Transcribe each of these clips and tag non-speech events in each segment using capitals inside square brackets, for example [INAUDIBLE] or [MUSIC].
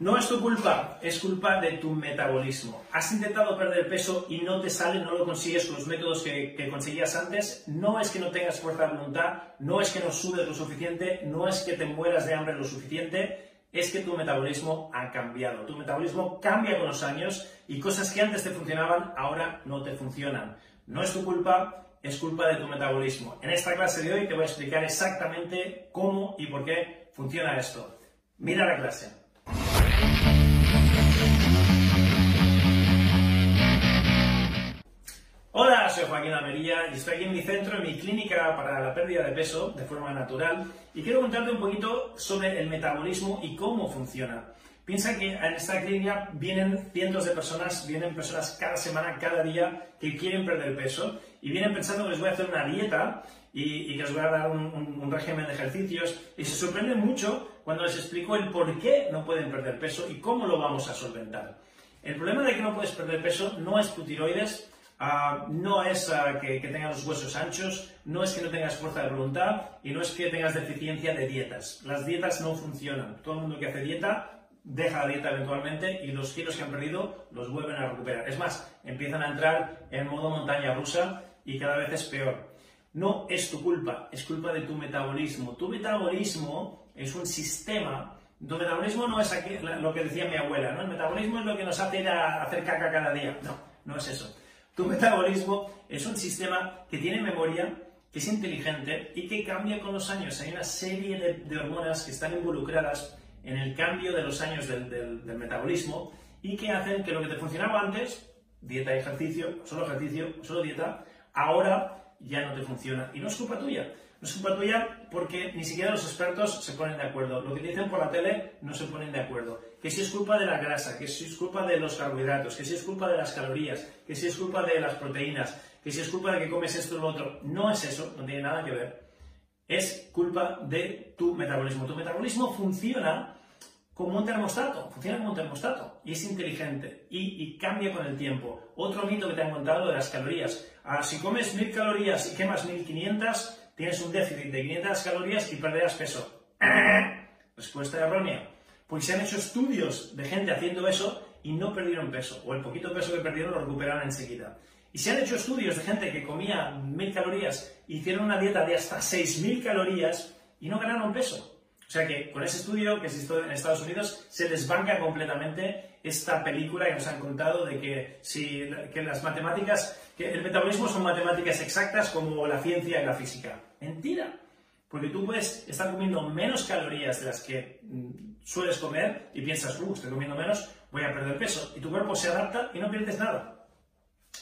No es tu culpa, es culpa de tu metabolismo. Has intentado perder peso y no te sale, no lo consigues con los métodos que, conseguías antes. No es que no tengas fuerza de voluntad, no es que no sudes lo suficiente, no es que te mueras de hambre lo suficiente, es que tu metabolismo ha cambiado. Tu metabolismo cambia con los años y cosas que antes te funcionaban ahora no te funcionan. No es tu culpa, es culpa de tu metabolismo. En esta clase de hoy te voy a explicar exactamente cómo y por qué funciona esto. Mira la clase. Hola, soy Joaquín Almería y estoy aquí en mi centro, en mi clínica para la pérdida de peso de forma natural y quiero contarte un poquito sobre el metabolismo y cómo funciona. Piensa que en esta clínica vienen cientos de personas, vienen personas cada semana, cada día que quieren perder peso y vienen pensando que les voy a hacer una dieta y, que les voy a dar un, régimen de ejercicios y se sorprenden mucho cuando les explico el por qué no pueden perder peso y cómo lo vamos a solventar. El problema de que no puedes perder peso no es tu tiroides, Ah, no es ah, que, tengas los huesos anchos, no es que no tengas fuerza de voluntad y no es que tengas deficiencia de dietas. Las dietas no funcionan. Todo el mundo que hace dieta deja la dieta eventualmente y los kilos que han perdido los vuelven a recuperar. Es más, empiezan a entrar en modo montaña rusa y cada vez es peor. No es tu culpa, es culpa de tu metabolismo. Tu metabolismo es un sistema tu metabolismo no es lo que decía mi abuela, ¿no? El metabolismo es lo que nos hace ir a hacer caca cada día. No, no es eso. Tu metabolismo es un sistema que tiene memoria, que es inteligente y que cambia con los años. Hay una serie de, hormonas que están involucradas en el cambio de los años del, metabolismo y que hacen que lo que te funcionaba antes, dieta y ejercicio, solo ejercicio, solo dieta, ahora ya no te funciona. Y no es culpa tuya. No es culpa tuya porque ni siquiera los expertos se ponen de acuerdo. Lo que dicen por la tele no se ponen de acuerdo. Que si es culpa de la grasa, que si es culpa de los carbohidratos, que si es culpa de las calorías, que si es culpa de las proteínas, que si es culpa de que comes esto o lo otro. No es eso, no tiene nada que ver. Es culpa de tu metabolismo. Tu metabolismo funciona como un termostato, funciona como un termostato y es inteligente y, cambia con el tiempo. Otro mito que te han contado de las calorías. Ah, si comes 1000 calorías y quemas 1500, tienes un déficit de 500 calorías y perderás peso. [CLEARS THROAT] Respuesta errónea. Pues se han hecho estudios de gente haciendo eso y no perdieron peso, o el poquito peso que perdieron lo recuperaron enseguida. Y se han hecho estudios de gente que comía 1000 calorías, hicieron una dieta de hasta 6000 calorías y no ganaron peso. O sea que con ese estudio que se hizo en Estados Unidos se desbanca completamente esta película que nos han contado de que, si, que las matemáticas, que el metabolismo son matemáticas exactas como la ciencia y la física. Mentira. Porque tú puedes estar comiendo menos calorías de las que mm, sueles comer y piensas, uh, estoy comiendo menos, voy a perder peso. Y tu cuerpo se adapta y no pierdes nada.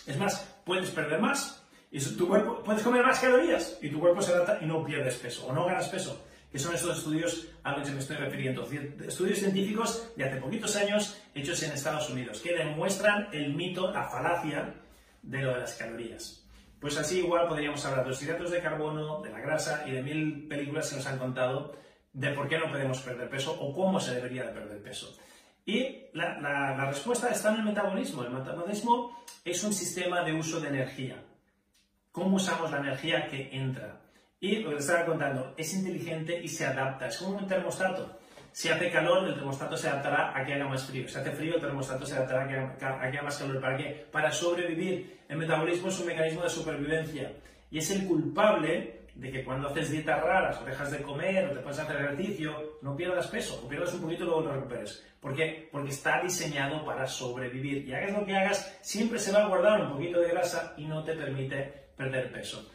Es más, puedes perder más y tu cuerpo, puedes comer más calorías y tu cuerpo se adapta y no pierdes peso o no ganas peso que son estos estudios a los que me estoy refiriendo. Estudios científicos de hace poquitos años hechos en Estados Unidos, que demuestran el mito, la falacia de lo de las calorías. Pues así igual podríamos hablar de los hidratos de carbono, de la grasa y de mil películas que nos han contado de por qué no podemos perder peso o cómo se debería de perder peso. Y la respuesta está en el metabolismo. El metabolismo es un sistema de uso de energía. ¿Cómo usamos la energía que entra? Y lo que te estaba contando, es inteligente y se adapta. Es como un termostato. Si hace calor, el termostato se adaptará a que haga más frío. Si hace frío, el termostato se adaptará a que, haga más calor. ¿Para qué? Para sobrevivir. El metabolismo es un mecanismo de supervivencia. Y es el culpable de que cuando haces dietas raras, o dejas de comer, o te pones a hacer ejercicio, no pierdas peso, o pierdas un poquito y luego lo recuperes. ¿Por qué? Porque está diseñado para sobrevivir. Y hagas lo que hagas, siempre se va a guardar un poquito de grasa y no te permite perder peso.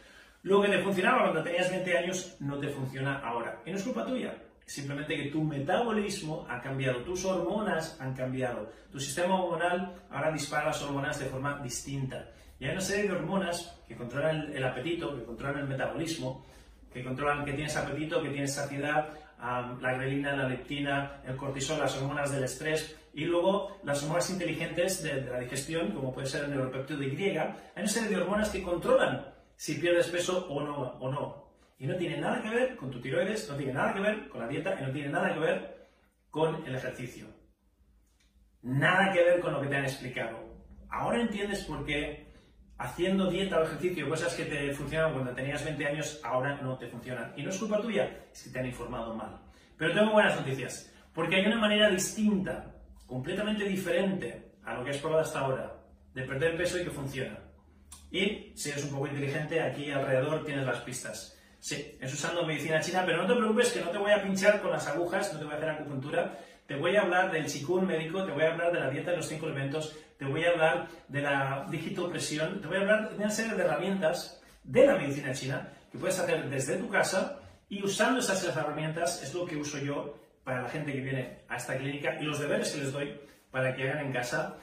Lo que te funcionaba cuando tenías 20 años no te funciona ahora. Y no es culpa tuya, simplemente que tu metabolismo ha cambiado, tus hormonas han cambiado, tu sistema hormonal ahora dispara las hormonas de forma distinta. Y hay una serie de hormonas que controlan el, apetito, que controlan el metabolismo, que controlan que tienes apetito, que tienes saciedad, la grelina, la leptina, el cortisol, las hormonas del estrés y luego las hormonas inteligentes de, la digestión, como puede ser el neuropéptido Y. Hay una serie de hormonas que controlan si pierdes peso o no, o no. Y no tiene nada que ver con tu tiroides, no tiene nada que ver con la dieta y no tiene nada que ver con el ejercicio. Nada que ver con lo que te han explicado. Ahora entiendes por qué haciendo dieta o ejercicio, cosas que te funcionaban cuando tenías 20 años, ahora no te funcionan. Y no es culpa tuya, es que te han informado mal. Pero tengo buenas noticias, porque hay una manera distinta, completamente diferente a lo que has probado hasta ahora, de perder peso y que funciona. Y si eres un poco inteligente, aquí alrededor tienes las pistas. Sí, es usando medicina china, pero no te preocupes que no te voy a pinchar con las agujas, no te voy a hacer acupuntura, te voy a hablar del chikun médico, te voy a hablar de la dieta de los cinco elementos, te voy a hablar de la digitopresión, te voy a hablar de una serie de herramientas de la medicina china que puedes hacer desde tu casa y usando esas herramientas es lo que uso yo para la gente que viene a esta clínica y los deberes que les doy para que hagan en casa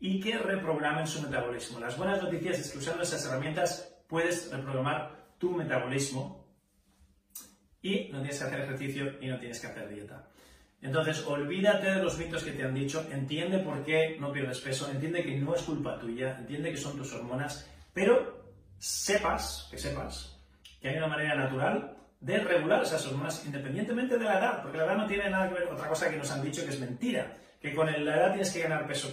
y que reprogramen su metabolismo. Las buenas noticias es que usando esas herramientas puedes reprogramar tu metabolismo y no tienes que hacer ejercicio y no tienes que hacer dieta. Entonces, olvídate de los mitos que te han dicho, entiende por qué no pierdes peso, entiende que no es culpa tuya, entiende que son tus hormonas, pero sepas, que sepas, que hay una manera natural de regular esas hormonas independientemente de la edad, porque la edad no tiene nada que ver, otra cosa que nos han dicho que es mentira, que con la edad tienes que ganar peso.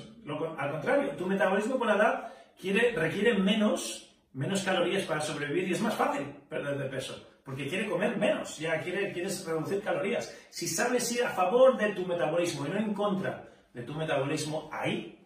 Al contrario, tu metabolismo con la edad quiere, requiere menos, menos calorías para sobrevivir y es más fácil perder de peso porque quiere comer menos, ya quiere, quieres reducir calorías. Si sabes ir a favor de tu metabolismo y no en contra de tu metabolismo, ahí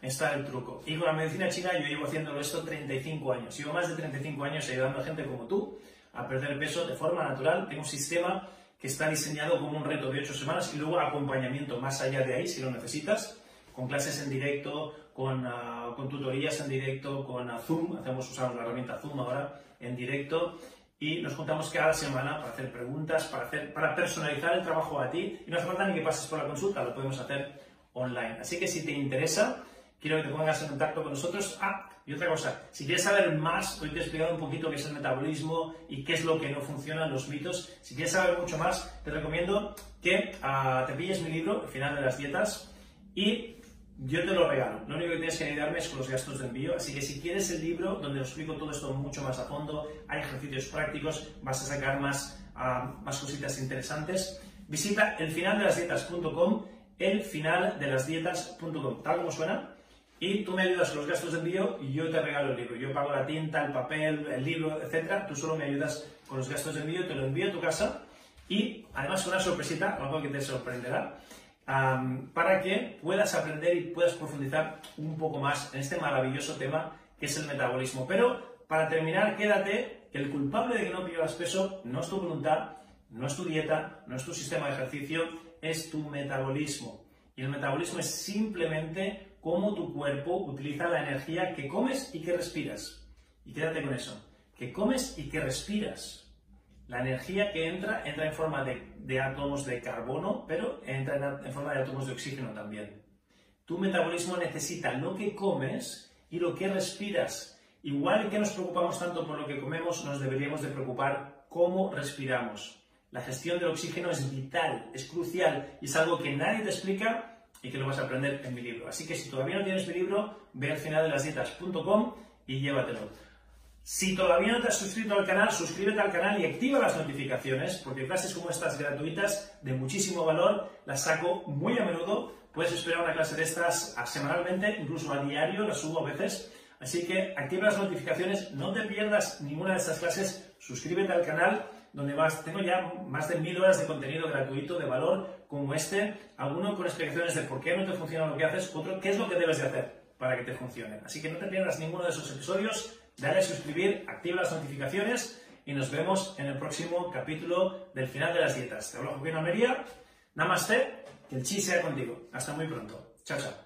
está el truco. Y con la medicina china yo llevo haciéndolo esto 35 años. Llevo más de 35 años ayudando a gente como tú a perder peso de forma natural. Tengo un sistema que está diseñado como un reto de 8 semanas y luego acompañamiento más allá de ahí si lo necesitas, con clases en directo, con, ah, tutorías en directo, con ah, Zoom, hacemos usar la herramienta Zoom ahora en directo y nos juntamos cada semana para hacer preguntas, para, hacer, para personalizar el trabajo a ti y no hace falta ni que pases por la consulta, lo podemos hacer online. Así que si te interesa, quiero que te pongas en contacto con nosotros. Ah, y otra cosa, si quieres saber más, hoy te he explicado un poquito qué es el metabolismo y qué es lo que no funciona, los mitos. Si quieres saber mucho más, te recomiendo que ah, te pilles mi libro, El final de las dietas, y yo te lo regalo. Lo único que tienes que ayudarme es con los gastos de envío. Así que si quieres el libro donde os explico todo esto mucho más a fondo, hay ejercicios prácticos, vas a sacar más, uh, más cositas interesantes, visita elfinaldelasdietas.com, elfinaldelasdietas.com, tal como suena. Y tú me ayudas con los gastos de envío y yo te regalo el libro. Yo pago la tinta, el papel, el libro, etc. Tú solo me ayudas con los gastos de envío, te lo envío a tu casa y además una sorpresita, algo que te sorprenderá para que puedas aprender y puedas profundizar un poco más en este maravilloso tema que es el metabolismo. Pero para terminar, quédate que el culpable de que no pierdas peso no es tu voluntad, no es tu dieta, no es tu sistema de ejercicio, es tu metabolismo. Y el metabolismo es simplemente cómo tu cuerpo utiliza la energía que comes y que respiras. Y quédate con eso, que comes y que respiras. La energía que entra entra en forma de, átomos de carbono, pero entra en, forma de átomos de oxígeno también. Tu metabolismo necesita lo que comes y lo que respiras. Igual que nos preocupamos tanto por lo que comemos, nos deberíamos de preocupar cómo respiramos. La gestión del oxígeno es vital, es crucial y es algo que nadie te explica y que lo vas a aprender en mi libro. Así que si todavía no tienes mi libro, ve al final de las dietas.com y llévatelo. Si todavía no te has suscrito al canal, suscríbete al canal y activa las notificaciones, porque clases como estas gratuitas de muchísimo valor las saco muy a menudo. Puedes esperar una clase de estas semanalmente, incluso a diario, las subo a veces. Así que activa las notificaciones, no te pierdas ninguna de estas clases, suscríbete al canal, donde vas, tengo ya más de mil horas de contenido gratuito de valor como este, alguno con explicaciones de por qué no te funciona lo que haces, otro qué es lo que debes de hacer para que te funcione. Así que no te pierdas ninguno de esos episodios dale a suscribir, activa las notificaciones y nos vemos en el próximo capítulo del final de las dietas. Te hablo Joaquín Almería, namaste, que el chi sea contigo. Hasta muy pronto. Chao, chao.